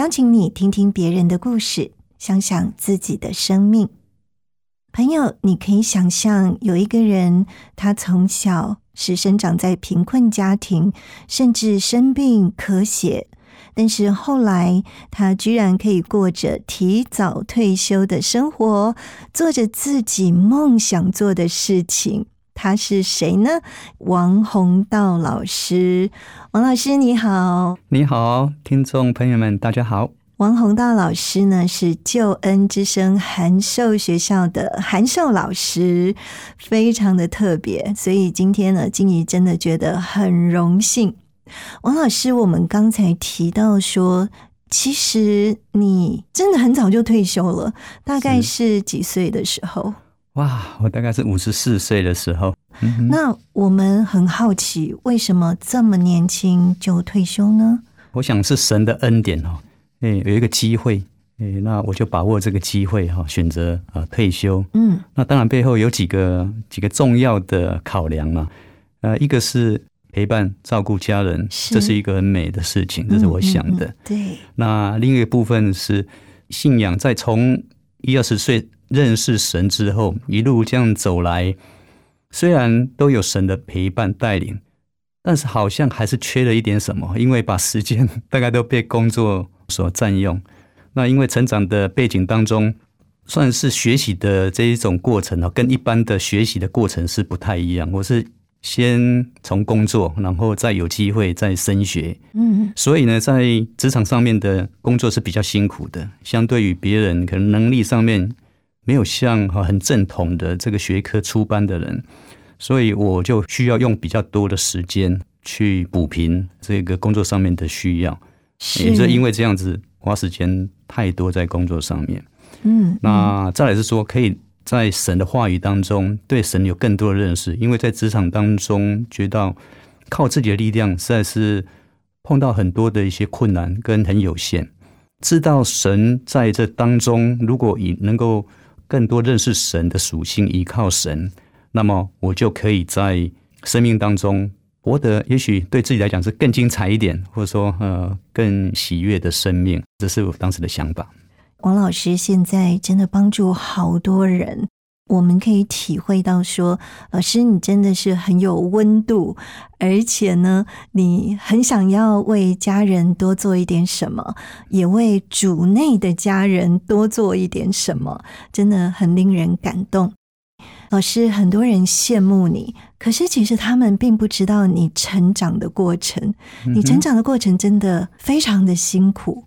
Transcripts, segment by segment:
邀请你听听别人的故事，想想自己的生命。朋友，你可以想象有一个人，他从小是生长在贫困家庭，甚至生病咳血，但是后来他居然可以过着提早退休的生活，做着自己梦想做的事情。他是谁呢？王洪道老师，王老师你好，你好，听众朋友们，大家好。王洪道老师呢是救恩之声函授学校的函授老师，非常的特别，所以今天呢，静怡真的觉得很荣幸。王老师，我们刚才提到说，其实你真的很早就退休了，大概是几岁的时候？哇，我大概是五十四岁的时候。那我们很好奇，为什么这么年轻就退休呢？我想是神的恩典哦，哎，有一个机会，哎，那我就把握这个机会哈，选择啊退休。嗯，那当然背后有几个几个重要的考量嘛。呃，一个是陪伴照顾家人，这是一个很美的事情，这是我想的。对。那另一个部分是信仰，在从一二十岁。认识神之后，一路这样走来，虽然都有神的陪伴带领，但是好像还是缺了一点什么，因为把时间大概都被工作所占用。那因为成长的背景当中，算是学习的这一种过程哦，跟一般的学习的过程是不太一样。我是先从工作，然后再有机会再升学，嗯，所以呢，在职场上面的工作是比较辛苦的，相对于别人可能能力上面。没有像哈很正统的这个学科出班的人，所以我就需要用比较多的时间去补平这个工作上面的需要。也是因为这样子花时间太多在工作上面。嗯，那再来是说，可以在神的话语当中对神有更多的认识，因为在职场当中觉得靠自己的力量实在是碰到很多的一些困难跟很有限。知道神在这当中，如果以能够更多认识神的属性，依靠神，那么我就可以在生命当中活得，也许对自己来讲是更精彩一点，或者说呃更喜悦的生命。这是我当时的想法。王老师现在真的帮助好多人。我们可以体会到，说老师你真的是很有温度，而且呢，你很想要为家人多做一点什么，也为主内的家人多做一点什么，真的很令人感动。老师，很多人羡慕你，可是其实他们并不知道你成长的过程。你成长的过程真的非常的辛苦。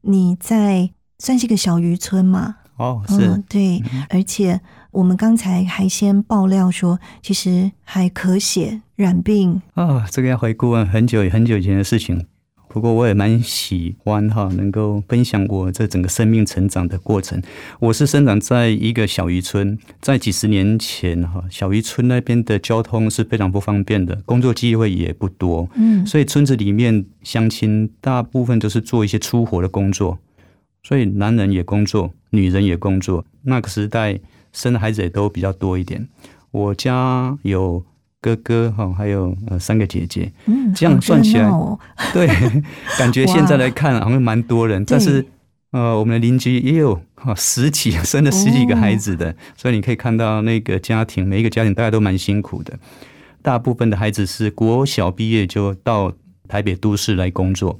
你在算是个小渔村吗？哦，是对，而且。我们刚才还先爆料说，其实还咳血染病啊，这个要回顾很久很久以前的事情。不过我也蛮喜欢哈，能够分享我这整个生命成长的过程。我是生长在一个小渔村，在几十年前哈，小渔村那边的交通是非常不方便的，工作机会也不多，嗯，所以村子里面乡亲大部分都是做一些粗活的工作，所以男人也工作，女人也工作。那个时代。生的孩子也都比较多一点。我家有哥哥哈，还有呃三个姐姐。嗯，这样算起来，对，感觉现在来看好像蛮多人。但是呃，我们的邻居也有哈十几生了十几个孩子的，所以你可以看到那个家庭，每一个家庭大家都蛮辛苦的。大部分的孩子是国小毕业就到台北都市来工作。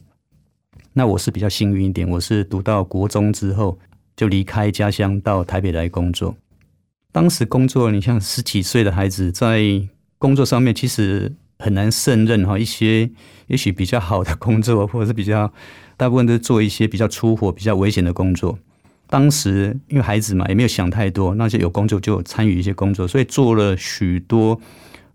那我是比较幸运一点，我是读到国中之后就离开家乡到台北来工作。当时工作，你像十几岁的孩子在工作上面，其实很难胜任哈。一些也许比较好的工作，或者是比较大部分都是做一些比较粗活、比较危险的工作。当时因为孩子嘛，也没有想太多，那就有工作就参与一些工作，所以做了许多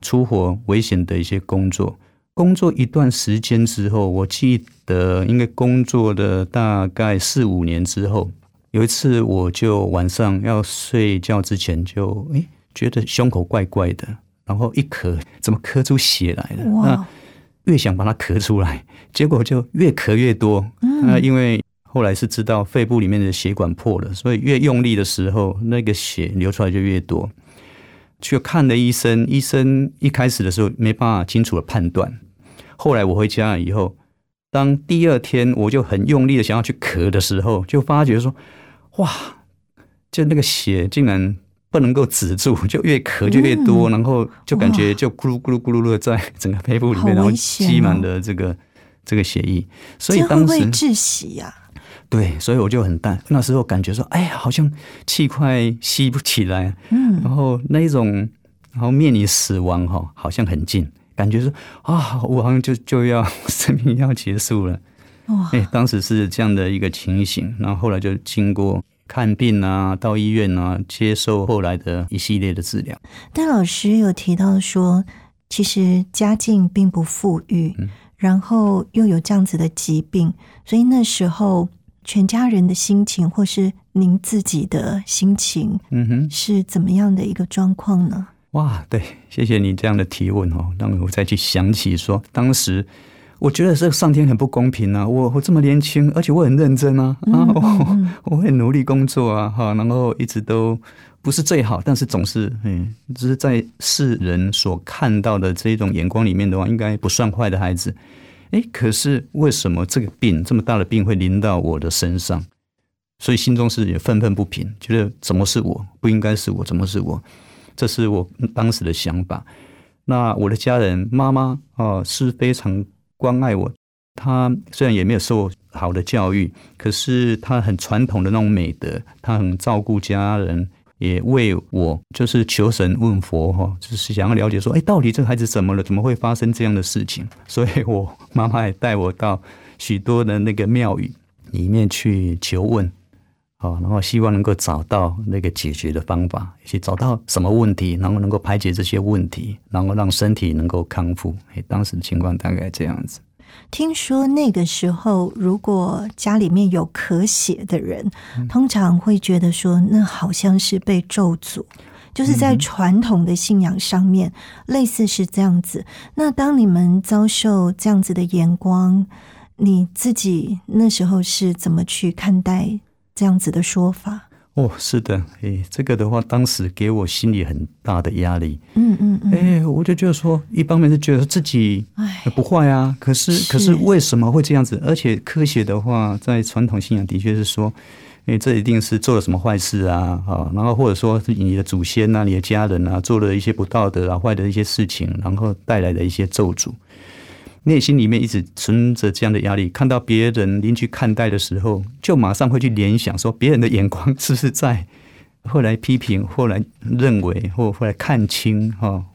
粗活、危险的一些工作。工作一段时间之后，我记得应该工作的大概四五年之后，有一次我就晚上要睡觉之前就诶觉得胸口怪怪的，然后一咳，怎么咳出血来了？那越想把它咳出来，结果就越咳越多。那因为后来是知道肺部里面的血管破了，所以越用力的时候，那个血流出来就越多。去看了医生，医生一开始的时候没办法清楚的判断。后来我回家以后，当第二天我就很用力的想要去咳的时候，就发觉说，哇，就那个血竟然不能够止住，就越咳就越多，然后就感觉就咕噜咕噜咕噜的在整个肺部里面，然后积满了这个这个血液，所以当时窒息呀。对，所以我就很淡。那时候感觉说，哎呀，好像气快吸不起来，嗯，然后那一种，然后面临死亡哈，好像很近，感觉说啊，我好像就就要 生命要结束了。哇，哎，当时是这样的一个情形。然后后来就经过看病啊，到医院啊，接受后来的一系列的治疗。但老师有提到说，其实家境并不富裕，然后又有这样子的疾病，所以那时候。全家人的心情，或是您自己的心情，嗯哼，是怎么样的一个状况呢？哇，对，谢谢你这样的提问哦，让我再去想起说，当时我觉得这上天很不公平啊！我我这么年轻，而且我很认真啊，啊，我 我很努力工作啊，哈，然后一直都不是最好，但是总是，嗯，只是在世人所看到的这种眼光里面的话，应该不算坏的孩子。哎，可是为什么这个病这么大的病会临到我的身上？所以心中是也愤愤不平，觉得怎么是我？不应该是我，怎么是我？这是我当时的想法。那我的家人妈妈啊是非常关爱我，他虽然也没有受好的教育，可是他很传统的那种美德，他很照顾家人。也为我就是求神问佛哈，就是想要了解说，哎，到底这个孩子怎么了？怎么会发生这样的事情？所以我妈妈也带我到许多的那个庙宇里面去求问，好，然后希望能够找到那个解决的方法，以及找到什么问题，然后能够排解这些问题，然后让身体能够康复。哎，当时的情况大概这样子。听说那个时候，如果家里面有咳血的人，通常会觉得说，那好像是被咒诅，就是在传统的信仰上面，类似是这样子。那当你们遭受这样子的眼光，你自己那时候是怎么去看待这样子的说法？哦，是的，哎，这个的话，当时给我心里很大的压力。嗯嗯嗯，哎，我就觉得说，一方面是觉得自己不坏啊，可是可是为什么会这样子？而且科学的话，在传统信仰的确是说，哎，这一定是做了什么坏事啊，啊，然后或者说是你的祖先啊、你的家人啊，做了一些不道德啊、坏的一些事情，然后带来的一些咒诅。内心里面一直存着这样的压力，看到别人邻居看待的时候，就马上会去联想说，别人的眼光是不是在 后来批评，后来认为，或后来看清哈？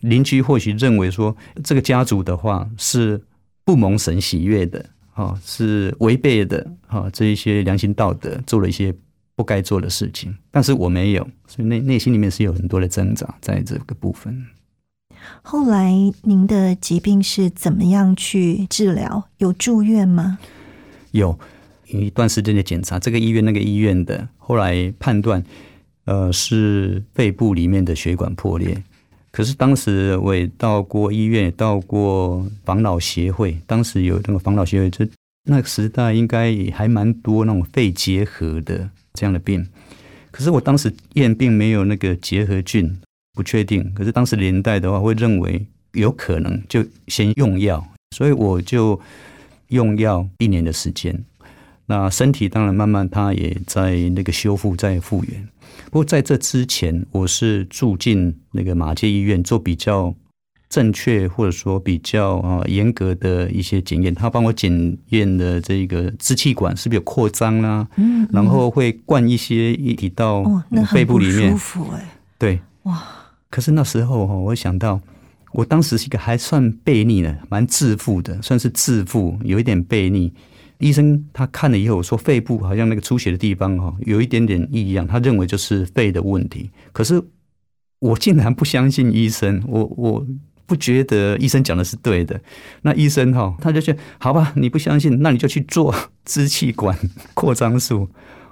邻居或许认为说，这个家族的话是不蒙神喜悦的，哈，是违背的，哈，这一些良心道德，做了一些不该做的事情。但是我没有，所以内内心里面是有很多的挣扎在这个部分。后来您的疾病是怎么样去治疗？有住院吗？有一段时间的检查，这个医院那个医院的，后来判断，呃，是肺部里面的血管破裂。可是当时我也到过医院，也到过防老协会，当时有。那个防老协会，这那个时代应该也还蛮多那种肺结核的这样的病。可是我当时验并没有。那个结核菌。不确定，可是当时年代的话，会认为有可能就先用药，所以我就用药一年的时间。那身体当然慢慢它也在那个修复，在复原。不过在这之前，我是住进那个马街医院做比较正确或者说比较啊严格的一些检验。他帮我检验的这个支气管是不是有扩张啦，嗯，然后会灌一些液体到哦，那很肺部不里面舒。服哎，对，哇，可是那时候哈，我想到，我当时是一个还算悖逆的，蛮自负的，算是自负，有一点悖逆。医生他看了以后说，肺部好像那个出血的地方哈，有一点点异样，他认为就是肺的问题。可是我竟然不相信医生，我我不觉得医生讲的是对的。那医生哈，他就说好吧，你不相信，那你就去做支气管扩张术。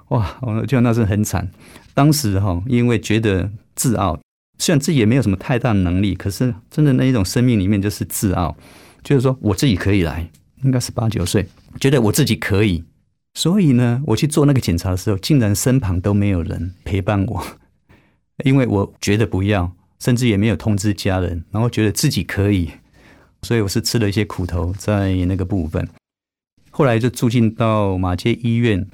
哇，我觉得那是很惨。当时哈，因为觉得自傲，虽然自己也没有什么太大的能力，可是真的那一种生命里面就是自傲，就是说我自己可以来，应该是八九岁，觉得我自己可以，所以呢，我去做那个检查的时候，竟然身旁都没有人陪伴我，因为我觉得不要，甚至也没有通知家人，然后觉得自己可以，所以我是吃了一些苦头在那个部分。后来就住进到马街医院，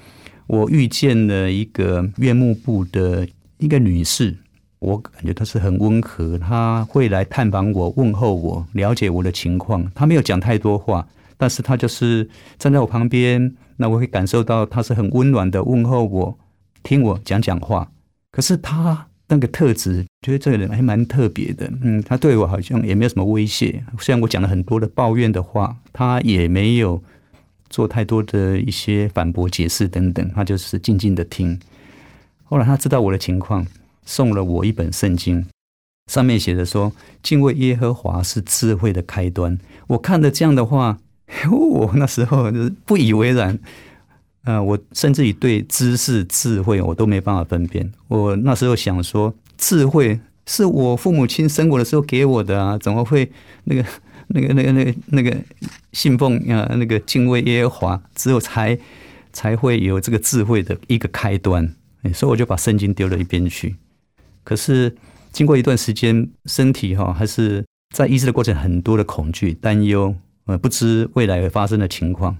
我遇见了一个院幕部的一个女士，我感觉他是很温和，他会来探访我、问候我、了解我的情况。他没有讲太多话，但是他就是站在我旁边，那我会感受到他是很温暖的问候我，听我讲讲话。可是他那个特质，觉得这个人还蛮特别的。嗯，他对我好像也没有什么威胁，虽然我讲了很多的抱怨的话，他也没有。做太多的一些反驳、解释等等，他就是静静的听。后来他知道我的情况，送了我一本圣经，上面写着说：“敬畏耶和华是智慧的开端。”我看了这样的话，我那时候不以为然。呃，我甚至于对知识、智慧我都没办法分辨。我那时候想说，智慧是我父母亲生我的时候给我的啊，怎么会那个？那个、那个、那个、那个信奉啊，那个敬畏耶和华，只有才才会有这个智慧的一个开端。所以我就把圣经丢了一边去。可是经过一段时间，身体哈还是在医治的过程，很多的恐惧、担忧，呃，不知未来会发生的情况，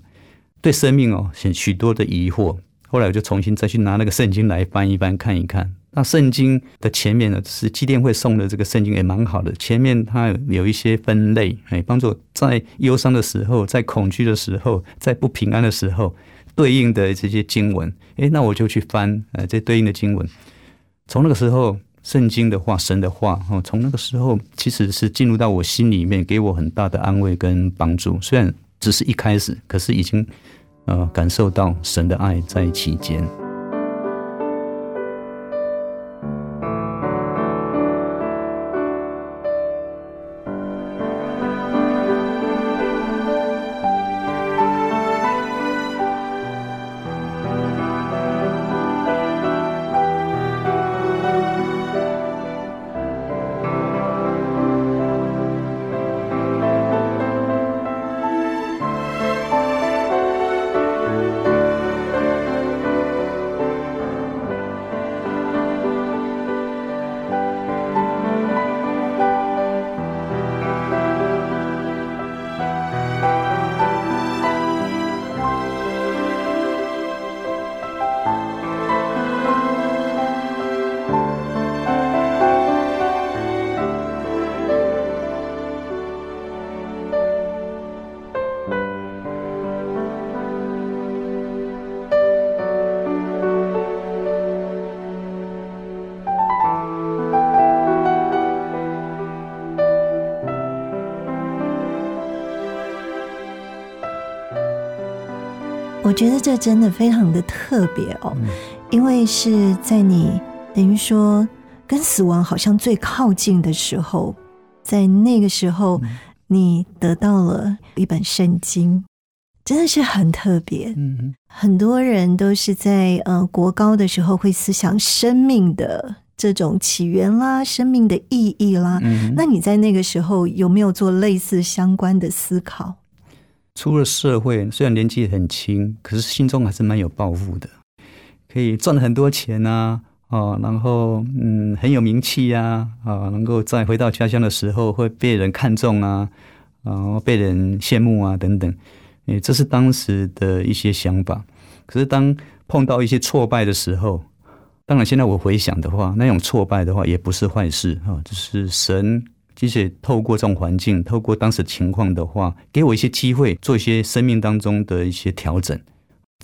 对生命哦，许许多的疑惑。后来我就重新再去拿那个圣经来翻一翻、看一看。那圣经的前面呢，是祭奠会送的这个圣经也蛮好的。前面它有一些分类，哎，帮助在忧伤的时候、在恐惧的时候、在不平安的时候对应的这些经文。哎，那我就去翻，呃，这对应的经文。从那个时候，圣经的话、神的话，哦，从那个时候其实是进入到我心里面，给我很大的安慰跟帮助。虽然只是一开始，可是已经呃感受到神的爱在其间。我觉得这真的非常的特别哦，因为是在你等于说跟死亡好像最靠近的时候，在那个时候，你得到了一本圣经，真的是很特别。嗯很多人都是在呃国高的时候会思想生命的这种起源啦，生命的意义啦。嗯那你在那个时候有没有做类似相关的思考？出了社会，虽然年纪很轻，可是心中还是蛮有抱负的，可以赚很多钱啊，哦，然后嗯很有名气呀，啊，能够在回到家乡的时候会被人看中啊，然后被人羡慕啊等等，诶，这是当时的一些想法。可是当碰到一些挫败的时候，当然现在我回想的话，那种挫败的话也不是坏事哈，就是神其实透过这种环境，透过当时情况的话，给我一些机会，做一些生命当中的一些调整，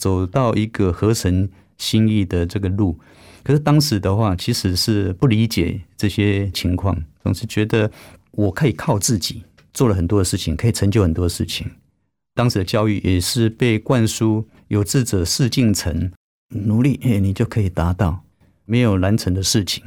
走到一个合神心意的这个路。可是当时的话，其实是不理解这些情况，总是觉得我可以靠自己做了很多的事情，可以成就很多事情。当时的教育也是被灌输“有志者事竟成”，努力哎，你就可以达到，没有难成的事情。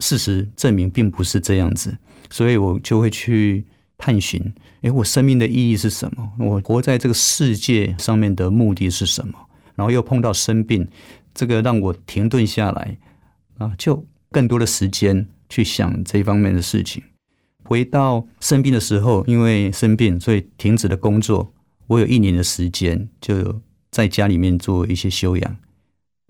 事实证明并不是这样子。所以我就会去探寻，诶，我生命的意义是什么？我活在这个世界上面的目的是什么？然后又碰到生病，这个让我停顿下来啊，就更多的时间去想这方面的事情。回到生病的时候，因为生病，所以停止了工作。我有一年的时间就在家里面做一些修养。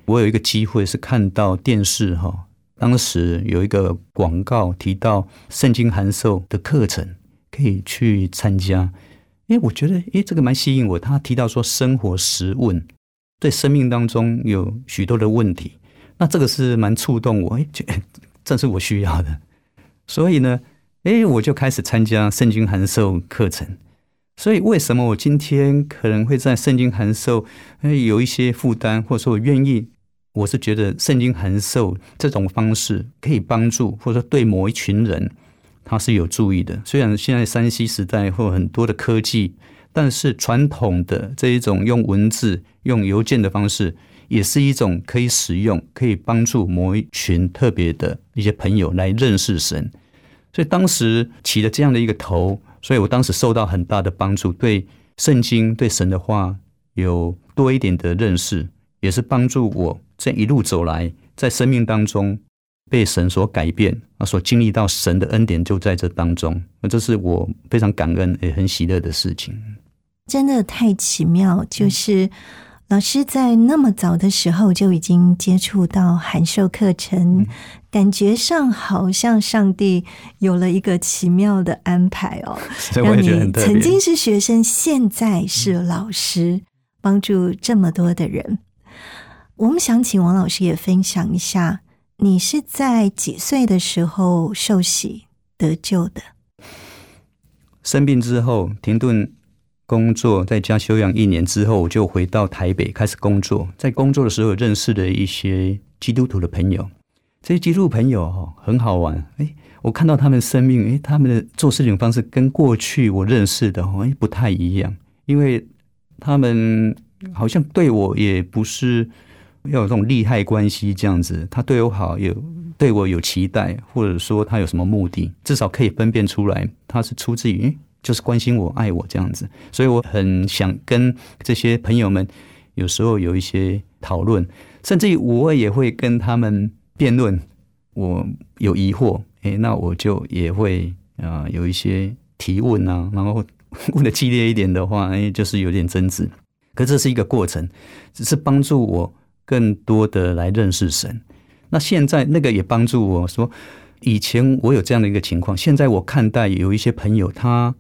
我有一个机会是看到电视哈。当时有一个广告提到圣经函授的课程可以去参加，哎，我觉得哎这个蛮吸引我。他提到说生活实问，对生命当中有许多的问题，那这个是蛮触动我，哎，正是我需要的。所以呢，哎，我就开始参加圣经函授课程。所以为什么我今天可能会在圣经函授哎有一些负担，或者说我愿意？我是觉得圣经函授这种方式可以帮助，或者说对某一群人他是有注意的。虽然现在山西时代或很多的科技，但是传统的这一种用文字、用邮件的方式，也是一种可以使用、可以帮助某一群特别的一些朋友来认识神。所以当时起了这样的一个头，所以我当时受到很大的帮助，对圣经、对神的话有多一点的认识，也是帮助我。这一路走来，在生命当中被神所改变啊，所经历到神的恩典就在这当中，那这是我非常感恩也很喜乐的事情。真的太奇妙，就是老师在那么早的时候就已经接触到函授课程，感觉上好像上帝有了一个奇妙的安排哦，让你曾经是学生，现在是老师，帮助这么多的人。我们想请王老师也分享一下，你是在几岁的时候受洗得救的？生病之后停顿工作，在家休养一年之后，我就回到台北开始工作。在工作的时候，认识了一些基督徒的朋友。这些基督徒朋友哈很好玩，哎，我看到他们生命，哎，他们的做事情方式跟过去我认识的哎不太一样，因为他们好像对我也不是。要有这种利害关系这样子，他对我好，有对我有期待，或者说他有什么目的，至少可以分辨出来，他是出自于就是关心我、爱我这样子。所以我很想跟这些朋友们有时候有一些讨论，甚至于我也会跟他们辩论。我有疑惑，诶，那我就也会啊有一些提问啊，然后问的激烈一点的话，诶，就是有点争执。可这是一个过程，只是帮助我。更多的来认识神，那现在那个也帮助我说，以前我有这样的一个情况，现在我看待有一些朋友，他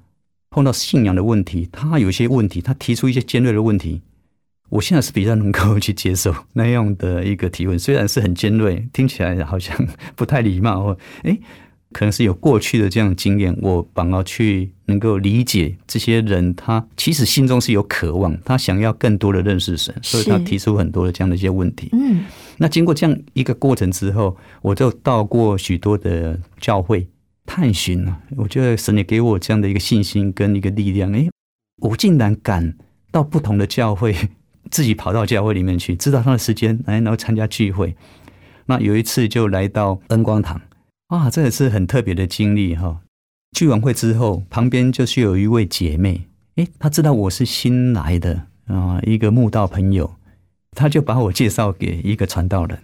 碰到信仰的问题，他有一些问题，他提出一些尖锐的问题，我现在是比较能够去接受那样的一个提问，虽然是很尖锐，听起来好像不太礼貌，或诶。可能是有过去的这样经验，我反而去能够理解这些人，他其实心中是有渴望，他想要更多的认识神，所以他提出很多的这样的一些问题。嗯，那经过这样一个过程之后，我就到过许多的教会探寻啊。我觉得神也给我这样的一个信心跟一个力量。诶，我竟然敢到不同的教会，自己跑到教会里面去，知道他的时间来，然后参加聚会。那有一次就来到恩光堂。啊，这也是很特别的经历哈！聚完会之后，旁边就是有一位姐妹，诶，她知道我是新来的啊，一个慕道朋友，她就把我介绍给一个传道人，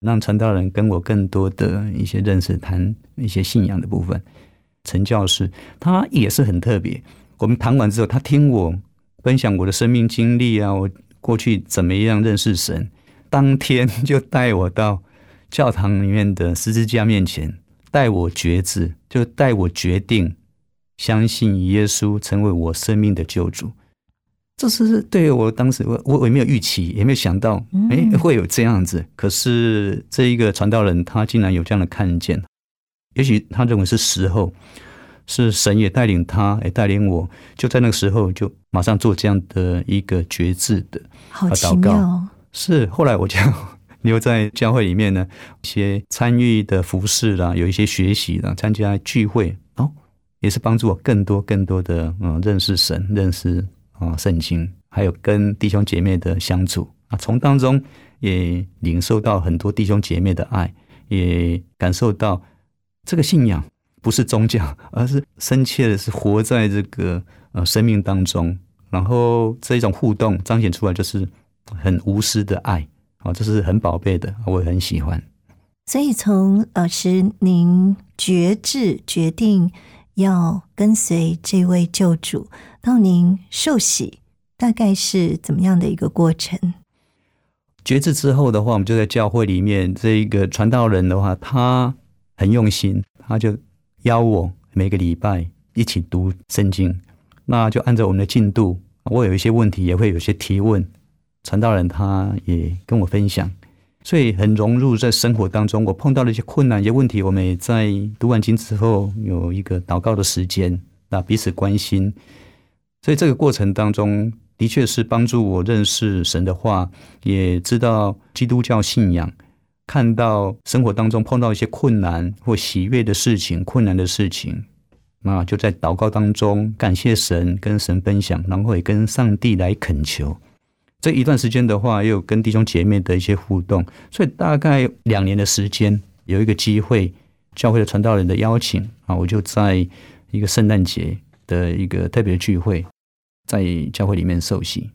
让传道人跟我更多的一些认识，谈一些信仰的部分。陈教士他也是很特别，我们谈完之后，他听我分享我的生命经历啊，我过去怎么样认识神，当天 就带我到。教堂里面的十字架面前，带我决志，就带我决定相信耶稣成为我生命的救主。这是对我当时我我也没有预期，也没有想到，哎，会有这样子。可是这一个传道人他竟然有这样的看见，也许他认为是时候。是神也带领他，也带领我，就在那个时候就马上做这样的一个决志的好奇祷告妙哦。是，后来我就留在教会里面呢，一些参与的服饰啦，有一些学习啦，参加聚会，哦，也是帮助我更多更多的嗯认识神，认识啊圣经，还有跟弟兄姐妹的相处。啊，从当中也领受到很多弟兄姐妹的爱，也感受到这个信仰不是宗教，而是深切的是活在这个呃生命当中，然后这一种互动彰显出来就是很无私的爱，啊，这是很宝贝的，我也很喜欢。所以从老师您决志决定要跟随这位救主，到您受洗，大概是怎么样的一个过程？决志之后的话，我们就在教会里面，这一个传道人的话，他很用心，他就邀我每个礼拜一起读圣经，那就按照我们的进度，我有一些问题也会有些提问，传道人他也跟我分享，所以很融入在生活当中。我碰到了一些困难、一些问题，我们也在读完经之后有一个祷告的时间，那彼此关心。所以这个过程当中，的确是帮助我认识神的话，也知道基督教信仰，看到生活当中碰到一些困难或喜悦的事情、困难的事情，那就在祷告当中感谢神，跟神分享，然后也跟上帝来恳求。这一段时间的话，也有跟弟兄姐妹的一些互动，所以大概两年的时间，有一个机会，教会的传道人的邀请啊，我就在一个圣诞节的一个特别聚会，在教会里面受洗。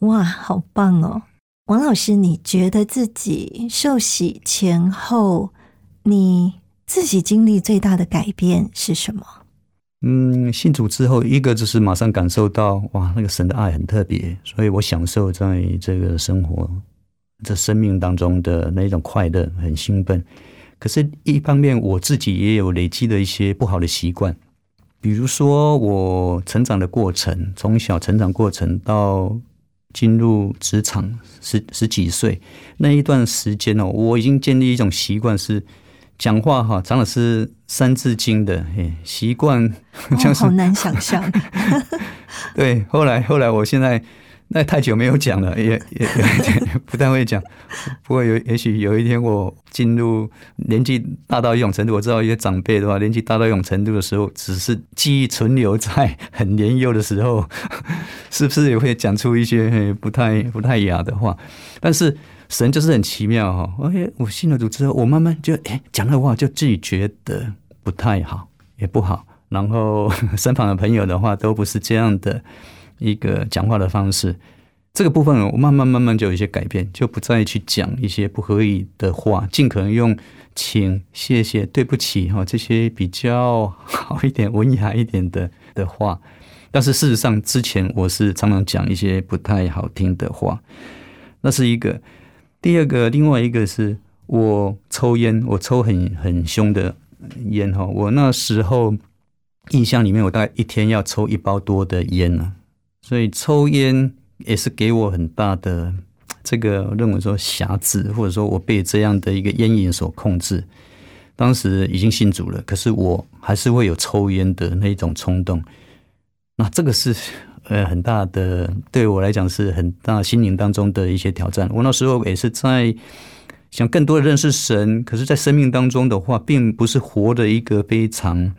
哇，好棒哦！王老师，你觉得自己受洗前后，你自己经历最大的改变是什么？嗯，信主之后，一个就是马上感受到哇，那个神的爱很特别，所以我享受在这个生活、这生命当中的那种快乐，很兴奋。可是，一方面我自己也有累积的一些不好的习惯，比如说我成长的过程，从小成长过程到进入职场十十几岁那一段时间哦，我已经建立一种习惯是。讲话哈，常老师三字经的，嘿，习惯哦，好难想象。对，后来后来，我现在那太久没有讲了，也也有一点不太会讲。不过有也许有一天我进入年纪大到一种程度，我知道一些长辈的话，年纪大到一种程度的时候，只是记忆存留在很年幼的时候，是不是也会讲出一些不太不太雅的话？但是。神就是很奇妙哈，而且我信了主之后，我慢慢就哎讲的话就自己觉得不太好，也不好。然后身旁的朋友的话都不是这样的一个讲话的方式。这个部分我慢慢慢慢就有一些改变，就不再去讲一些不合理的话，尽可能用请、谢谢、对不起哈这些比较好一点、文雅一点的的话。但是事实上，之前我是常常讲一些不太好听的话，那是一个。第二个，另外一个是我抽烟，我抽很很凶的烟哈。我那时候印象里面，我大概一天要抽一包多的烟呢，所以抽烟也是给我很大的这个认为说瑕疵，或者说我被这样的一个烟瘾所控制。当时已经信主了，可是我还是会有抽烟的那种冲动。那这个是。呃，很大的对我来讲是很大心灵当中的一些挑战。我那时候也是在想更多的认识神，可是，在生命当中的话，并不是活的一个非常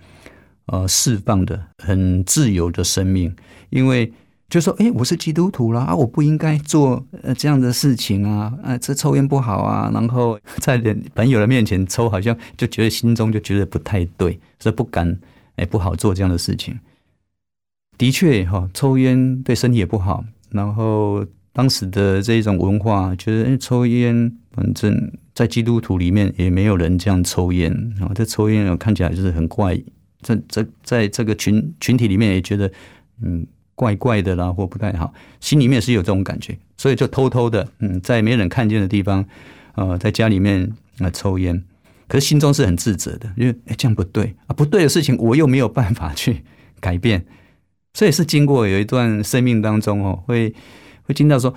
呃释放的、很自由的生命。因为就说，哎，我是基督徒啦，啊，我不应该做呃这样的事情啊，啊，这抽烟不好啊。然后 在人朋友的面前抽，好像就觉得心中就觉得不太对，所以不敢，哎，不好做这样的事情。的确，哈，抽烟对身体也不好。然后当时的这种文化，觉得抽烟，反正在基督徒里面也没有人这样抽烟。啊这抽烟看起来就是很怪，在在在这个群群体里面也觉得嗯怪怪的啦，或不太好。心里面是有这种感觉，所以就偷偷的嗯，在没人看见的地方，呃，在家里面啊抽烟。可是心中是很自责的，因为哎这样不对啊，不对的事情我又没有办法去改变。所以是经过有一段生命当中哦，会会听到说，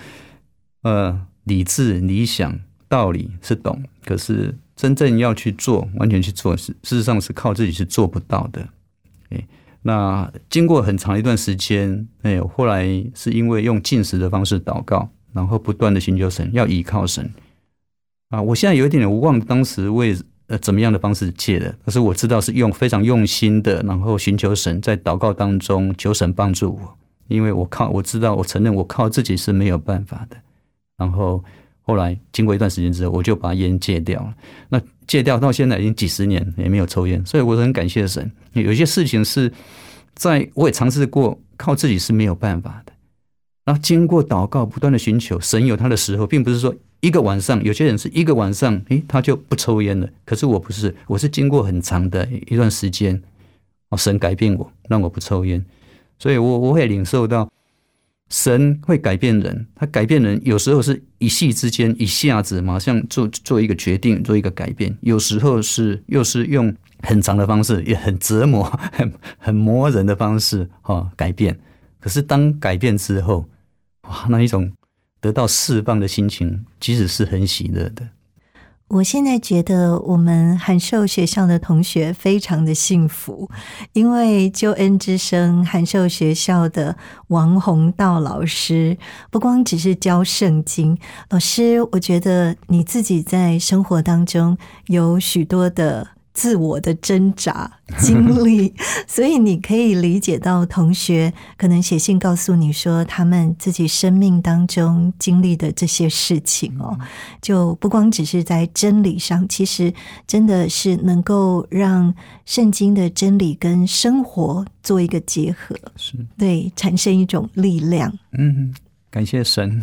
呃，理智、理想、道理是懂，可是真正要去做，完全去做，是事实上是靠自己是做不到的。哎，那经过很长一段时间，哎，后来是因为用进食的方式祷告，然后不断的寻求神，要依靠神。啊，我现在有一点点忘当时为呃怎么样的方式借的，可是我知道是用非常用心的，然后寻求神，在祷告当中求神帮助我，因为我靠我知道我承认我靠自己是没有办法的。然后后来经过一段时间之后，我就把烟戒掉了。那戒掉到现在已经几十年也没有抽烟，所以我很感谢神。有些事情是在我也尝试过靠自己是没有办法的，然后经过祷告不断的寻求神有他的时候，并不是说。一个晚上，有些人是一个晚上，诶，他就不抽烟了。可是我不是，我是经过很长的一段时间，哦，神改变我，让我不抽烟。所以，我我会领受到神会改变人，他改变人有时候是一夕之间，一下子马上做做一个决定，做一个改变；有时候是又是用很长的方式，也很折磨、很很磨人的方式，哈，改变。可是当改变之后，哇，那一种。得到释放的心情，其实是很喜乐的。我现在觉得我们函授学校的同学非常的幸福，因为救恩之声函授学校的王宏道老师，不光只是教圣经，老师，我觉得你自己在生活当中有许多的。自我的挣扎经历，所以你可以理解到同学可能写信告诉你说他们自己生命当中经历的这些事情哦，就不光只是在真理上，其实真的是能够让圣经的真理跟生活做一个结合，是对产生一种力量。嗯，感谢神。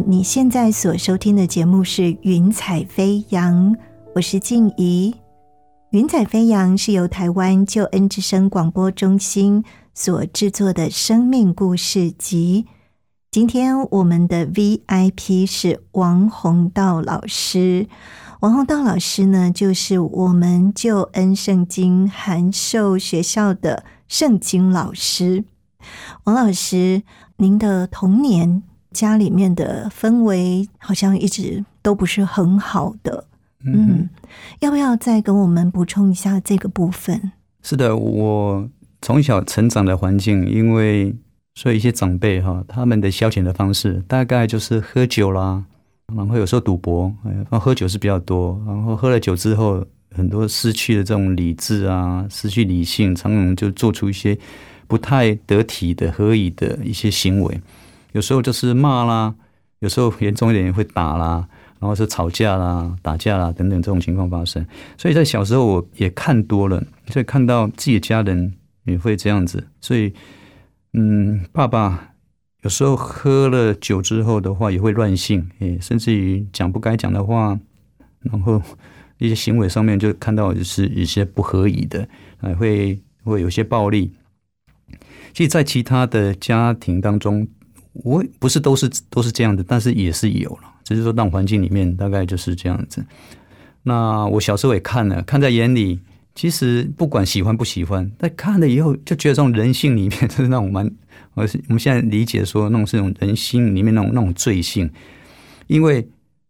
你现在所收听的节目是《云彩飞扬》，我是静怡。《云彩飞扬》是由台湾救恩之声广播中心所制作的生命故事集。今天我们的 VIP 是王宏道老师。王宏道老师呢，就是我们救恩圣经函授学校的圣经老师。王老师，您的童年。家里面的氛围好像一直都不是很好的，嗯，要不要再跟我们补充一下这个部分？是的，我从小成长的环境，因为所以一些长辈哈，他们的消遣的方式大概就是喝酒啦，然后有时候赌博，哎喝酒是比较多，然后喝了酒之后，很多失去了这种理智啊，失去理性，常常就做出一些不太得体的、合理的一些行为。有时候就是骂啦，有时候严重一点会打啦，然后是吵架啦、打架啦等等这种情况发生。所以在小时候我也看多了，所以看到自己的家人也会这样子。所以，嗯，爸爸有时候喝了酒之后的话也会乱性，诶，甚至于讲不该讲的话，然后一些行为上面就看到是一些不合宜的，还会会有些暴力。其实，在其他的家庭当中。我不是都是都是这样的，但是也是有了，只是说大环境里面大概就是这样子。那我小时候也看了，看在眼里，其实不管喜欢不喜欢，但看了以后就觉得这种人性里面就是那种蛮，我是我们现在理解说那种是种人心里面那种那种罪性，因为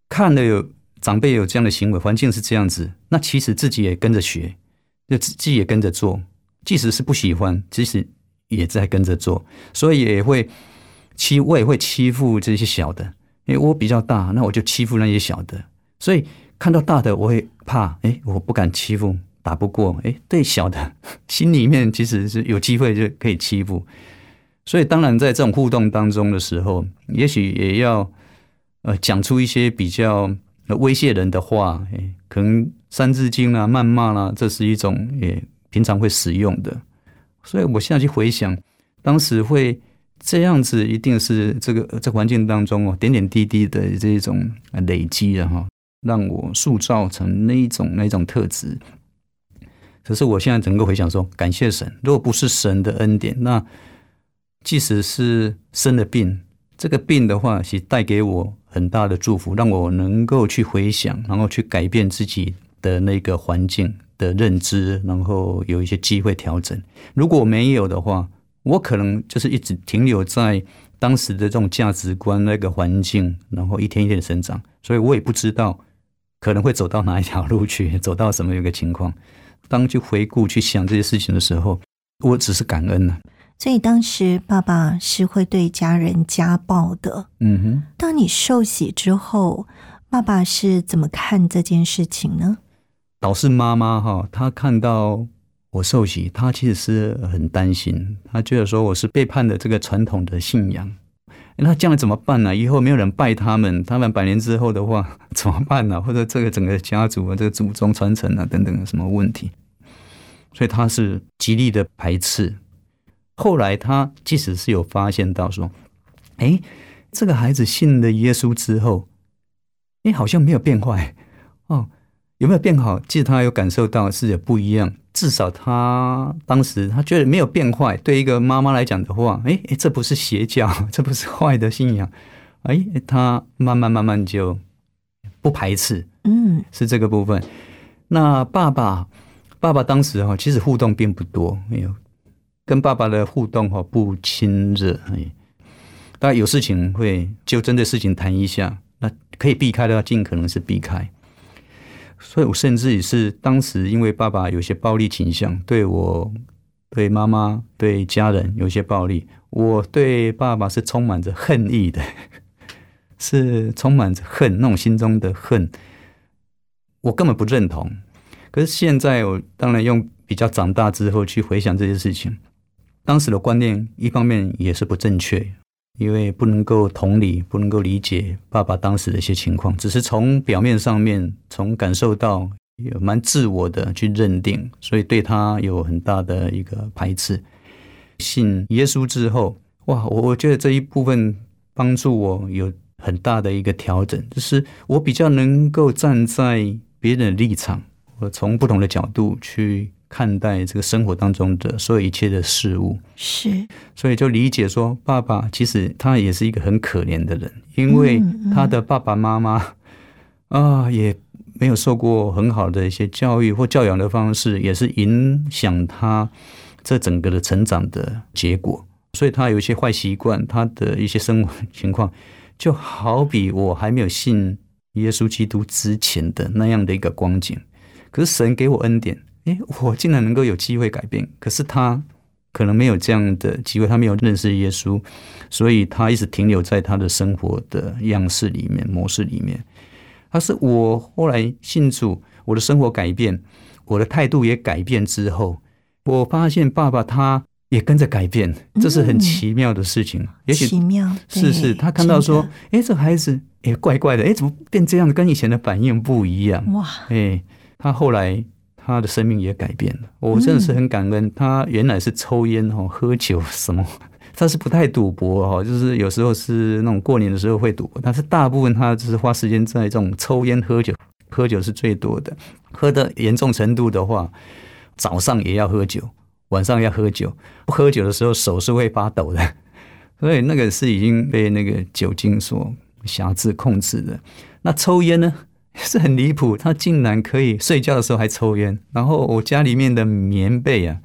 看了有长辈有这样的行为，环境是这样子，那其实自己也跟着学，就自己也跟着做，即使是不喜欢，其实也在跟着做，所以也会欺，我也会欺负这些小的，因为我比较大，那我就欺负那些小的，所以看到大的我会怕，哎，我不敢欺负，打不过，哎，对小的 心里面其实是有机会就可以欺负。所以，当然，在这种互动当中的时候，也许也要呃讲出一些比较威胁人的话，哎，可能《三字经》啦、谩骂啦，这是一种也平常会使用的。所以我现在去回想，当时会这样子，一定是这个在环境当中哦，点点滴滴的这种累积的哈，让我塑造成那一种那一种特质。可是我现在整个回想说，感谢神，如果不是神的恩典，那即使是生了病，这个病的话，其实带给我很大的祝福，让我能够去回想，然后去改变自己的那个环境的认知，然后有一些机会调整。如果没有的话，我可能就是一直停留在当时的这种价值观那个环境，然后一天一天的生长，所以我也不知道可能会走到哪一条路去，走到什么一个情况。当去回顾、去想这些事情的时候，我只是感恩了。所以当时爸爸是会对家人家暴的。嗯哼。当你受洗之后，爸爸是怎么看这件事情呢？导师妈妈哈，她看到我受洗，他其实是很担心，他觉得说我是背叛了这个传统的信仰，那将来怎么办呢？以后没有人拜他们，他们百年之后的话 怎么办呢？或者这个整个家族啊，这个祖宗传承啊等等什么问题？所以他是极力的排斥。后来他即使是有发现到说，哎，这个孩子信了耶稣之后，哎，好像没有变坏哦，有没有变好？其实他有感受到是有不一样。至少他当时他觉得没有变坏。对一个妈妈来讲的话，哎哎，这不是邪教，这不是坏的信仰。哎，他慢慢慢慢就不排斥，嗯，是这个部分。那爸爸，爸爸当时哈，其实互动并不多，没有。跟爸爸的互动哈不亲热，哎，当然有事情会就针对事情谈一下，那可以避开的话，尽可能是避开。所以我甚至也是当时因为爸爸有些暴力倾向，对我、对妈妈、对家人有些暴力，我对爸爸是充满着恨意的，是充满着恨，那种心中的恨，我根本不认同。可是现在我当然用比较长大之后去回想这些事情。当时的观念一方面也是不正确，因为不能够同理，不能够理解爸爸当时的一些情况，只是从表面上面，从感受到有蛮自我的去认定，所以对他有很大的一个排斥。信耶稣之后，哇，我我觉得这一部分帮助我有很大的一个调整，就是我比较能够站在别人的立场，我从不同的角度去。看待这个生活当中的所有一切的事物，是，所以就理解说，爸爸其实他也是一个很可怜的人，因为他的爸爸妈妈啊，也没有受过很好的一些教育或教养的方式，也是影响他这整个的成长的结果。所以他有一些坏习惯，他的一些生活情况，就好比我还没有信耶稣基督之前的那样的一个光景。可是神给我恩典。哎，我竟然能够有机会改变，可是他可能没有这样的机会，他没有认识耶稣，所以他一直停留在他的生活的样式里面、模式里面。他是我后来信主，我的生活改变，我的态度也改变之后，我发现爸爸他也跟着改变，这是很奇妙的事情。也许奇妙是是，他看到说，哎，这孩子也怪怪的，哎，怎么变这样，跟以前的反应不一样？哇，哎，他后来。他的生命也改变了，我真的是很感恩。他原来是抽烟哦，喝酒什么，他是不太赌博哈，就是有时候是那种过年的时候会赌，但是大部分他只是花时间在这种抽烟喝酒，喝酒是最多的。喝的严重程度的话，早上也要喝酒，晚上要喝酒，不喝酒的时候手是会发抖的，所以那个是已经被那个酒精所辖制控制的。那抽烟呢？是很离谱，他竟然可以睡觉的时候还抽烟，然后我家里面的棉被啊，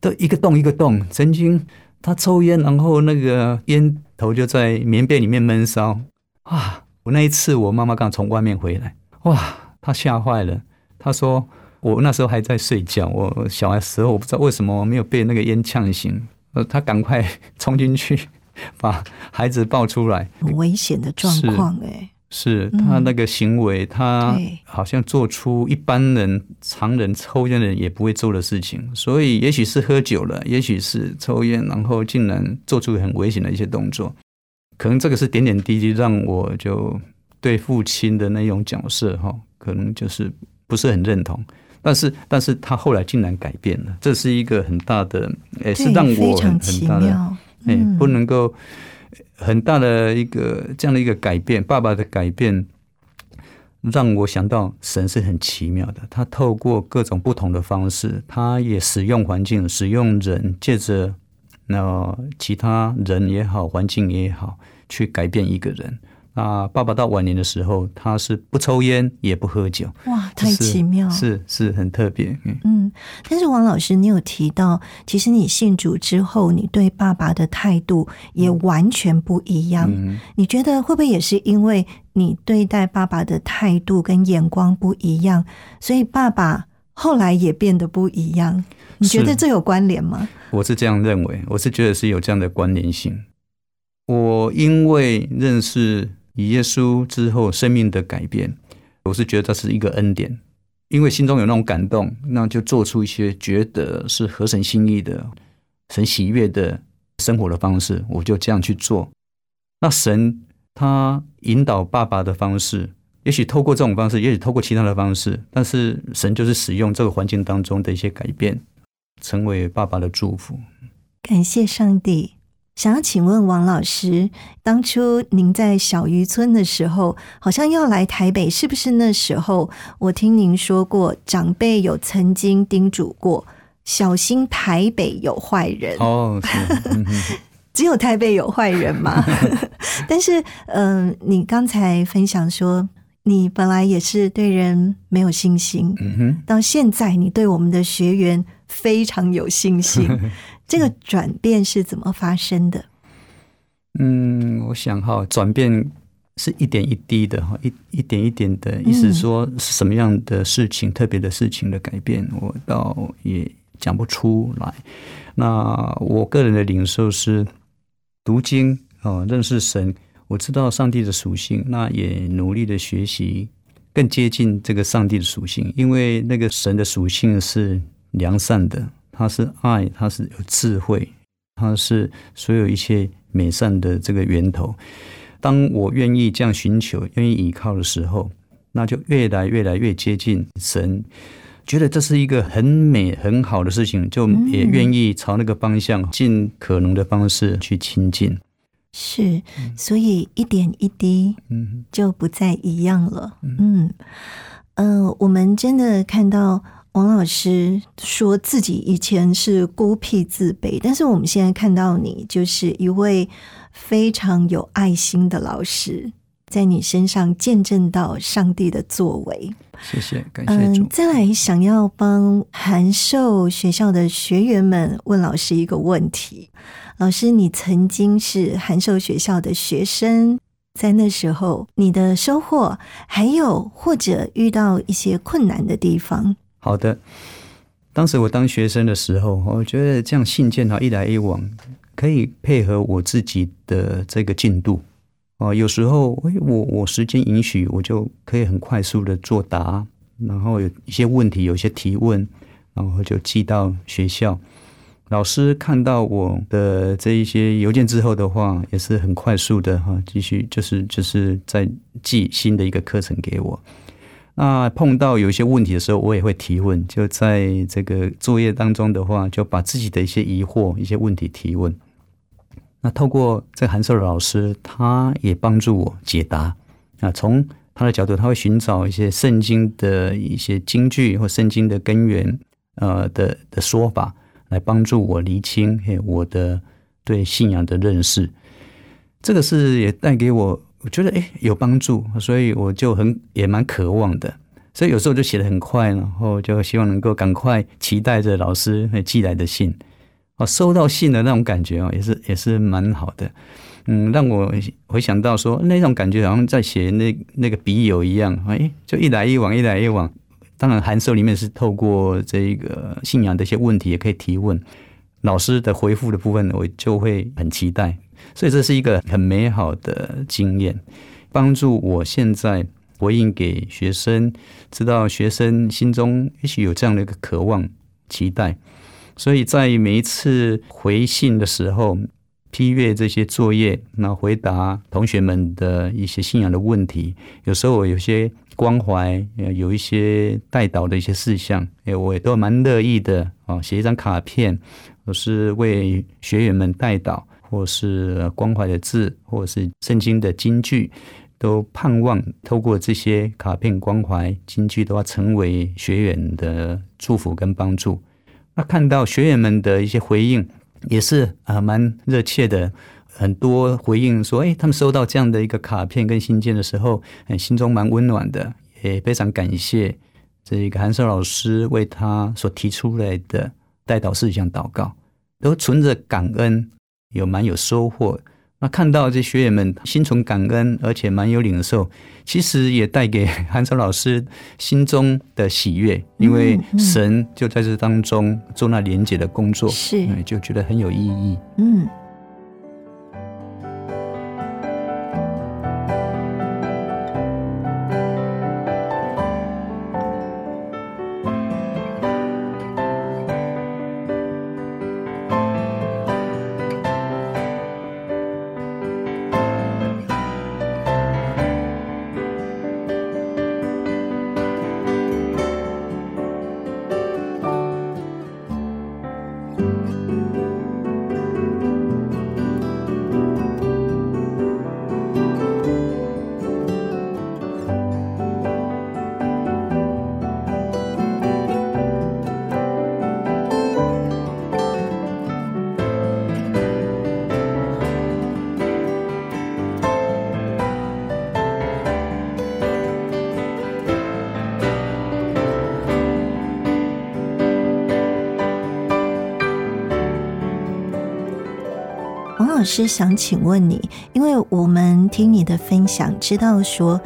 都一个洞一个洞。曾经他抽烟，然后那个烟头就在棉被里面闷烧啊，我那一次，我妈妈刚从外面回来，哇，她吓坏了。她说我那时候还在睡觉，我小孩时候我不知道为什么没有被那个烟呛醒，呃，她赶快冲进去 把孩子抱出来，很危险的状况哎。是他那个行为，他好像做出一般人、常人抽烟的人也不会做的事情，所以也许是喝酒了，也许是抽烟，然后竟然做出很危险的一些动作。可能这个是点点滴滴让我就对父亲的那种角色哈，可能就是不是很认同。但是，但是他后来竟然改变了，这是一个很大的，也是让我很很大的。哎、嗯不能够很大的一个这样的一个改变，爸爸的改变，让我想到神是很奇妙的。他透过各种不同的方式，他也使用环境，使用人，借着那其他人也好，环境也好，去改变一个人。那爸爸到晚年的时候，他是不抽烟也不喝酒，哇，太奇妙！是是很特别。嗯嗯，但是王老师，你有提到，其实你信主之后，你对爸爸的态度也完全不一样。嗯你觉得会不会也是因为你对待爸爸的态度跟眼光不一样，所以爸爸后来也变得不一样？你觉得这有关联吗？我是这样认为，我是觉得是有这样的关联性。我因为认识以耶稣之后，生命的改变，我是觉得这是一个恩典，因为心中有那种感动，那就做出一些觉得是合神心意的、神喜悦的生活的方式，我就这样去做。那神他引导爸爸的方式，也许透过这种方式，也许透过其他的方式，但是神就是使用这个环境当中的一些改变，成为爸爸的祝福。感谢上帝。想要请问王老师，当初您在小渔村的时候，好像要来台北，是不是那时候我听您说过，长辈有曾经叮嘱过，小心台北有坏人？哦，嗯 只有台北有坏人吗？但是，嗯、你刚才分享说，你本来也是对人没有信心，嗯哼，到现在你对我们的学员非常有信心，这个转变是怎么发生的？嗯，我想哈，转变是一点一滴的哈，一一点一点的，意思说是什么样的事情、特别的事情的改变，我倒也讲不出来。那我个人的领受是读经哦，认识神，我知道上帝的属性，那也努力的学习，更接近这个上帝的属性，因为那个神的属性是良善的，他是爱，他是有智慧，他是所有一切美善的这个源头。当我愿意这样寻求、愿意依靠的时候，那就越来越来越接近神，觉得这是一个很美、很好的事情，就也愿意朝那个方向，尽可能的方式去亲近。是，所以一点一滴嗯就不再一样了。嗯，呃，我们真的看到王老师说自己以前是孤僻自卑，但是我们现在看到你就是一位非常有爱心的老师，在你身上见证到上帝的作为。谢谢，感谢主嗯，。再来想要帮函授学校的学员们问老师一个问题：老师，你曾经是函授学校的学生，在那时候你的收获，还有或者遇到一些困难的地方，好的，当时我当学生的时候，我觉得这样信件哈一来一往，可以配合我自己的这个进度哦。有时候，诶我我时间允许，我就可以很快速的作答，然后有一些问题，有一些提问，然后就寄到学校。老师看到我的这一些邮件之后的话，也是很快速的哈，继续就是就是在寄新的一个课程给我。那碰到有一些问题的时候，我也会提问。就在这个作业当中的话，就把自己的一些疑惑、一些问题提问。那透过这个函授的老师，他也帮助我解答。啊，从他的角度，他会寻找一些圣经的一些金句或圣经的根源，呃的的说法，来帮助我厘清嘿我的对信仰的认识。这个是也带给我，我觉得诶有帮助，所以我就很也蛮渴望的。所以有时候就写的很快，然后就希望能够赶快期待着老师寄来的信。哦，收到信的那种感觉哦，也是也是蛮好的。嗯，让我回想到说那种感觉，好像在写那那个笔友一样，哎，就一来一往，一来一往。当然，函授里面是透过这个信仰的一些问题，也可以提问。老师的回复的部分，我就会很期待。所以这是一个很美好的经验，帮助我现在回应给学生，知道学生心中也许有这样的一个渴望、期待。所以在每一次回信的时候。批阅这些作业，那回答同学们的一些信仰的问题，有时候我有些关怀，有一些带导的一些事项，哎，我也都蛮乐意的啊，写一张卡片，我是为学员们带导，或是关怀的字，或是圣经的金句，都盼望透过这些卡片关怀金句，都要成为学员的祝福跟帮助。那看到学员们的一些回应。也是啊，蛮热切的，很多回应说，哎，他们收到这样的一个卡片跟信件的时候，心中蛮温暖的，也非常感谢这一个韩寿老师为他所提出来的带导事项祷告，都存着感恩，有蛮有收获。那看到这学员们心存感恩，而且蛮有领受，其实也带给韩超老师心中的喜悦，因为神就在这当中做那连接的工作，是就觉得很有意义。嗯。老师想请问你，因为我们听你的分享，知道说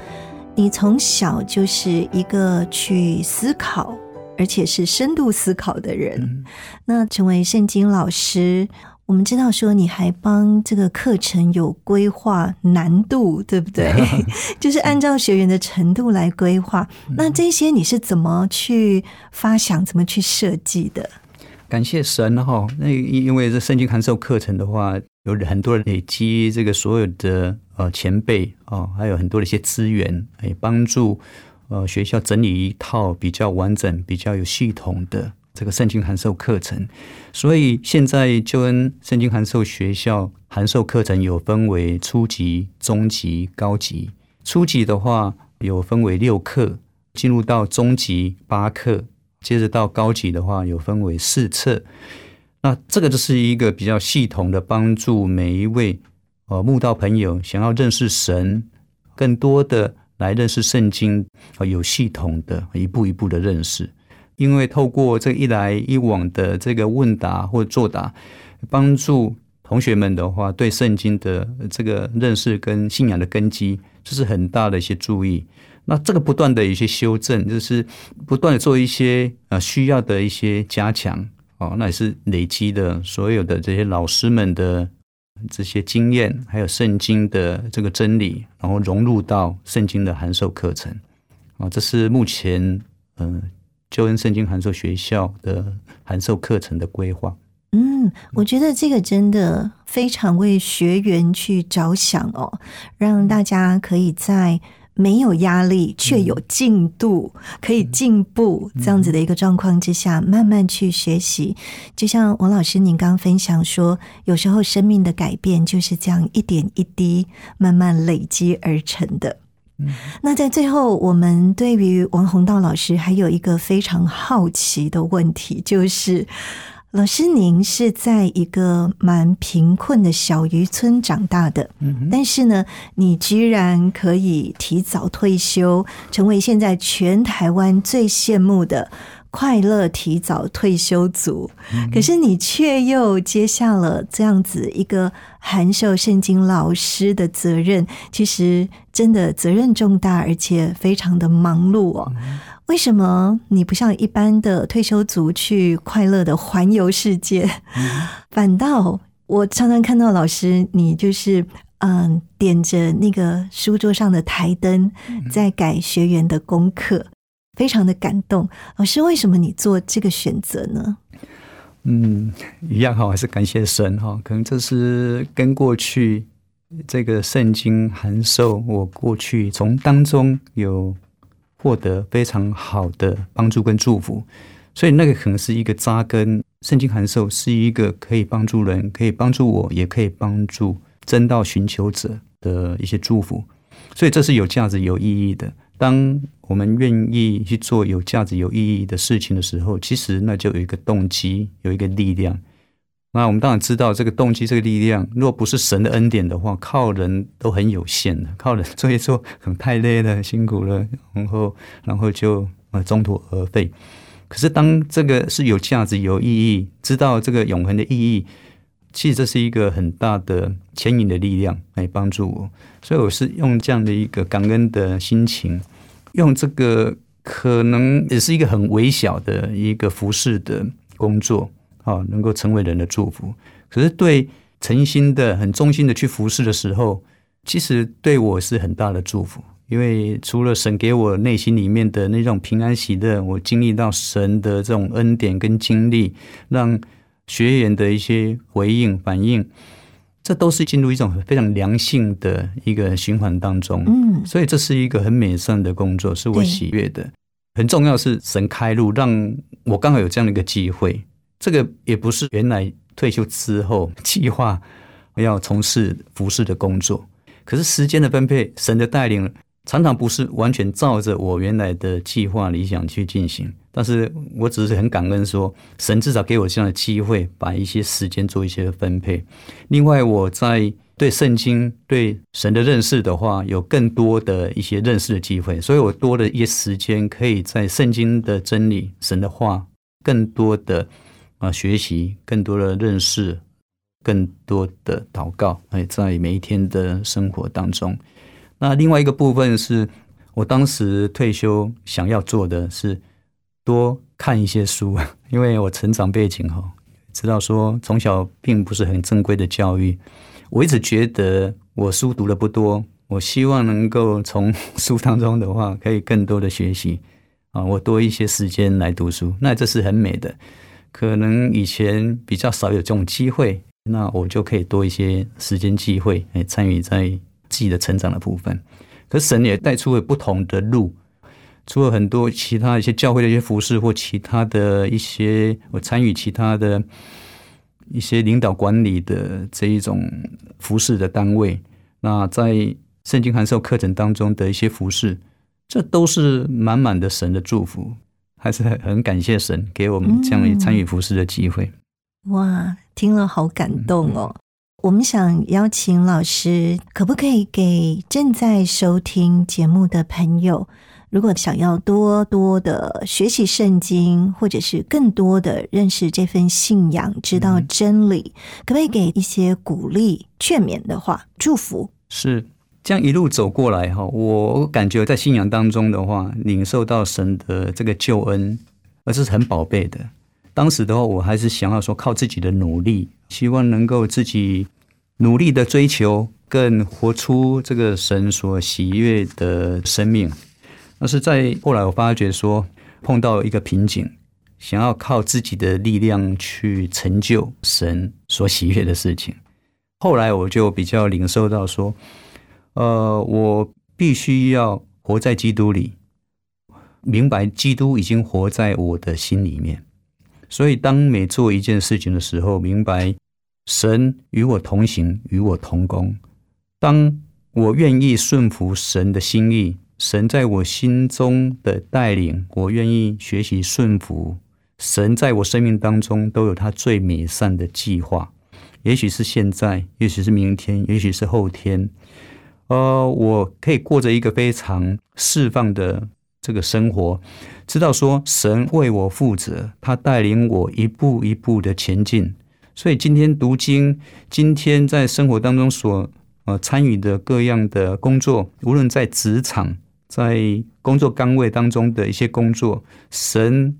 你从小就是一个去思考，而且是深度思考的人。那成为圣经老师，我们知道说你还帮这个课程有规划难度，对不对？就是按照学员的程度来规划。那这些你是怎么去发想，怎么去设计的？感谢神哈，那因为这圣经函授课程的话。有很多累积这个所有的呃前辈啊，还有很多的一些资源，哎，帮助呃学校整理一套比较完整、比较有系统的这个圣经函授课程。所以现在就恩圣经函授学校函授课程有分为初级、中级、高级。初级的话有分为六课，进入到中级八课，接着到高级的话有分为四册。那这个就是一个比较系统的帮助每一位呃慕道朋友想要认识神，更多的来认识圣经啊，有系统的一步一步的认识。因为透过这一来一往的这个问答或作答，帮助同学们的话对圣经的这个认识跟信仰的根基，这是很大的一些注意。那这个不断的一些修正，就是不断的做一些呃需要的一些加强。哦，那也是累积的所有的这些老师们的这些经验，还有圣经的这个真理，然后融入到圣经的函授课程。啊，这是目前嗯，救恩圣经函授学校的函授课程的规划。嗯，我觉得这个真的非常为学员去着想哦，让大家可以在。没有压力，却有进度，可以进步，这样子的一个状况之下，慢慢去学习。就像王老师您刚分享说，有时候生命的改变就是这样一点一滴慢慢累积而成的。那在最后，我们对于王宏道老师还有一个非常好奇的问题，就是。老师，您是在一个蛮贫困的小渔村长大的，但是呢，你居然可以提早退休，成为现在全台湾最羡慕的快乐提早退休族，可是你却又接下了这样子一个函授圣经老师的责任，其实真的责任重大，而且非常的忙碌哦。为什么你不像一般的退休族去快乐的环游世界，反倒我常常看到老师你就是嗯点着那个书桌上的台灯，在改学员的功课。非常的感动，老师，为什么你做这个选择呢？嗯，一样哈，还是感谢神哈。可能这是跟过去这个圣经函授，我过去从当中有获得非常好的帮助跟祝福，所以那个可能是一个扎根。圣经函授是一个可以帮助人，可以帮助我，也可以帮助真道寻求者的一些祝福，所以这是有价值、有意义的。当我们愿意去做有价值、有意义的事情的时候，其实那就有一个动机，有一个力量。那我们当然知道，这个动机、这个力量，若不是神的恩典的话，靠人都很有限的。靠人做一做，可能太累了、辛苦了，然后然后就呃中途而废。可是当这个是有价值、有意义，知道这个永恒的意义，其实这是一个很大的牵引的力量来帮助我。所以我是用这样的一个感恩的心情。用这个可能也是一个很微小的一个服饰的工作啊，能够成为人的祝福。可是对诚心的、很忠心的去服侍的时候，其实对我是很大的祝福。因为除了神给我内心里面的那种平安喜乐，我经历到神的这种恩典跟经历，让学员的一些回应反应。这都是进入一种非常良性的一个循环当中，嗯，所以这是一个很美善的工作，是我喜悦的。很重要是神开路，让我刚好有这样的一个机会。这个也不是原来退休之后计划要从事服饰的工作，可是时间的分配，神的带领。常常不是完全照着我原来的计划理想去进行，但是我只是很感恩，说神至少给我这样的机会，把一些时间做一些分配。另外，我在对圣经、对神的认识的话，有更多的一些认识的机会，所以我多了一些时间，可以在圣经的真理、神的话，更多的啊学习，更多的认识，更多的祷告，哎，在每一天的生活当中。那另外一个部分是我当时退休想要做的是多看一些书，因为我成长背景哈，知道说从小并不是很正规的教育，我一直觉得我书读的不多，我希望能够从 书当中的话可以更多的学习啊，我多一些时间来读书，那这是很美的。可能以前比较少有这种机会，那我就可以多一些时间机会来参与在。自己的成长的部分，可神也带出了不同的路，除了很多其他一些教会的一些服饰或其他的一些我参与其他的一些领导管理的这一种服饰的单位，那在圣经函授课程当中的一些服饰，这都是满满的神的祝福，还是很感谢神给我们这样参与服饰的机会。哇，听了好感动哦。我们想邀请老师，可不可以给正在收听节目的朋友，如果想要多多的学习圣经，或者是更多的认识这份信仰，知道真理，可不可以给一些鼓励、劝勉的话、祝福？是这样一路走过来哈，我感觉在信仰当中的话，领受到神的这个救恩，而是很宝贝的。当时的话，我还是想要说靠自己的努力，希望能够自己。努力的追求，更活出这个神所喜悦的生命。但是在后来，我发觉说碰到一个瓶颈，想要靠自己的力量去成就神所喜悦的事情。后来我就比较领受到说，呃，我必须要活在基督里，明白基督已经活在我的心里面。所以，当每做一件事情的时候，明白。神与我同行，与我同工。当我愿意顺服神的心意，神在我心中的带领，我愿意学习顺服神，在我生命当中都有他最美善的计划。也许是现在，也许是明天，也许是后天。呃，我可以过着一个非常释放的这个生活，知道说神为我负责，他带领我一步一步的前进。所以今天读经，今天在生活当中所呃参与的各样的工作，无论在职场、在工作岗位当中的一些工作，神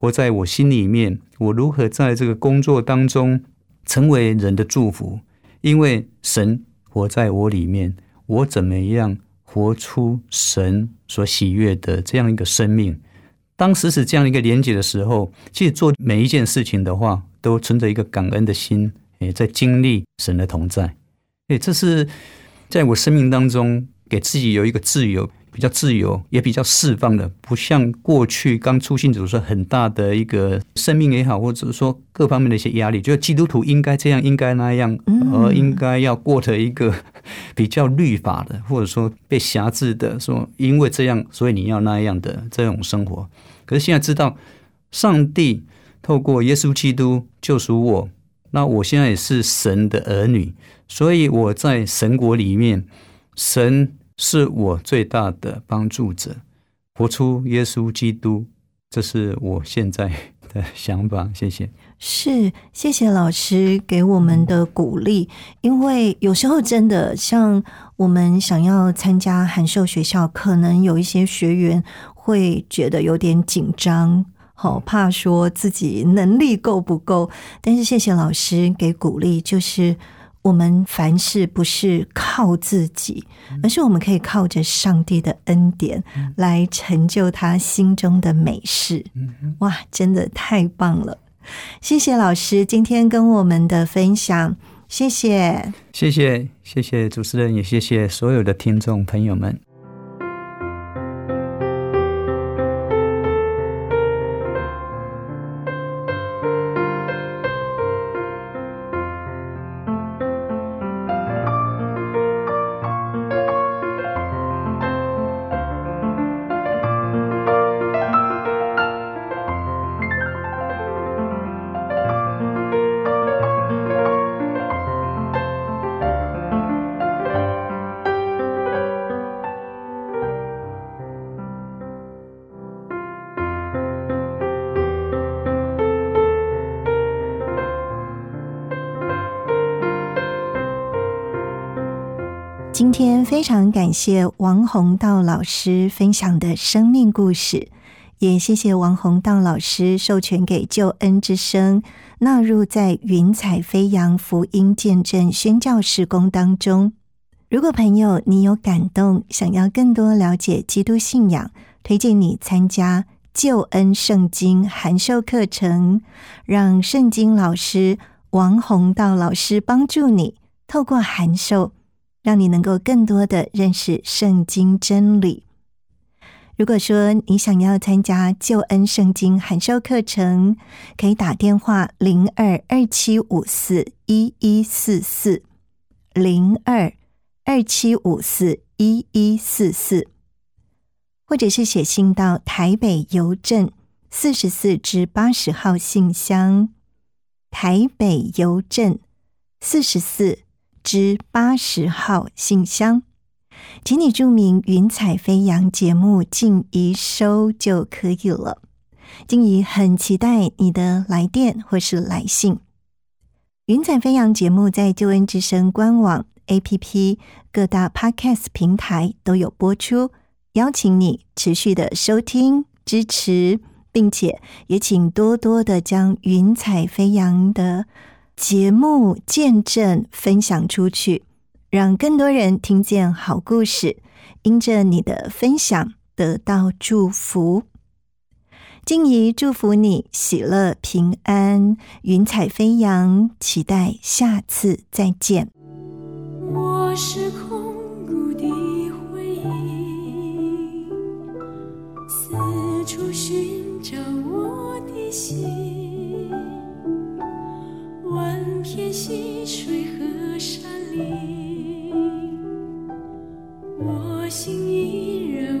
活在我心里面，我如何在这个工作当中成为人的祝福？因为神活在我里面，我怎么样活出神所喜悦的这样一个生命？当时是这样一个连接的时候，其实做每一件事情的话，都存着一个感恩的心，诶，在经历神的同在，诶，这是在我生命当中给自己有一个自由，比较自由，也比较释放的，不像过去刚出信主时很大的一个生命也好，或者说各方面的一些压力，就是基督徒应该这样，应该那样，而应该要过的一个 比较律法的，或者说被辖制的，说因为这样，所以你要那样的这种生活。可是现在知道，上帝透过耶稣基督救赎我，那我现在也是神的儿女，所以我在神国里面，神是我最大的帮助者。活出耶稣基督，这是我现在的想法。谢谢。是，谢谢老师给我们的鼓励。因为有时候真的像我们想要参加函授学校，可能有一些学员。会觉得有点紧张，好怕说自己能力够不够。但是谢谢老师给鼓励，就是我们凡事不是靠自己，而是我们可以靠着上帝的恩典来成就他心中的美事。哇，真的太棒了！谢谢老师今天跟我们的分享，谢谢，谢谢，谢谢主持人，也谢谢所有的听众朋友们。非常感谢王宏道老师分享的生命故事，也谢谢王宏道老师授权给救恩之声纳入在云彩飞扬福音见证宣教事工当中。如果朋友你有感动，想要更多了解基督信仰，推荐你参加救恩圣经函授课程，让圣经老师王宏道老师帮助你透过函授。让你能够更多的认识圣经真理。如果说你想要参加救恩圣经函授课程，可以打电话零二二七五四一一四四零二二七五四一一四四，或者是写信到台北邮政四十四至八十号信箱，台北邮政四十四。之八十号信箱，请你注明“云彩飞扬”节目静怡收就可以了。静怡很期待你的来电或是来信。云彩飞扬节目在救恩之声官网、APP、各大 Podcast 平台都有播出，邀请你持续的收听支持，并且也请多多的将云彩飞扬的。节目见证分享出去，让更多人听见好故事，因着你的分享得到祝福。静怡祝福你喜乐平安，云彩飞扬，期待下次再见。我是空谷的回忆，四处寻找我的心。万片溪水和山林，我心依然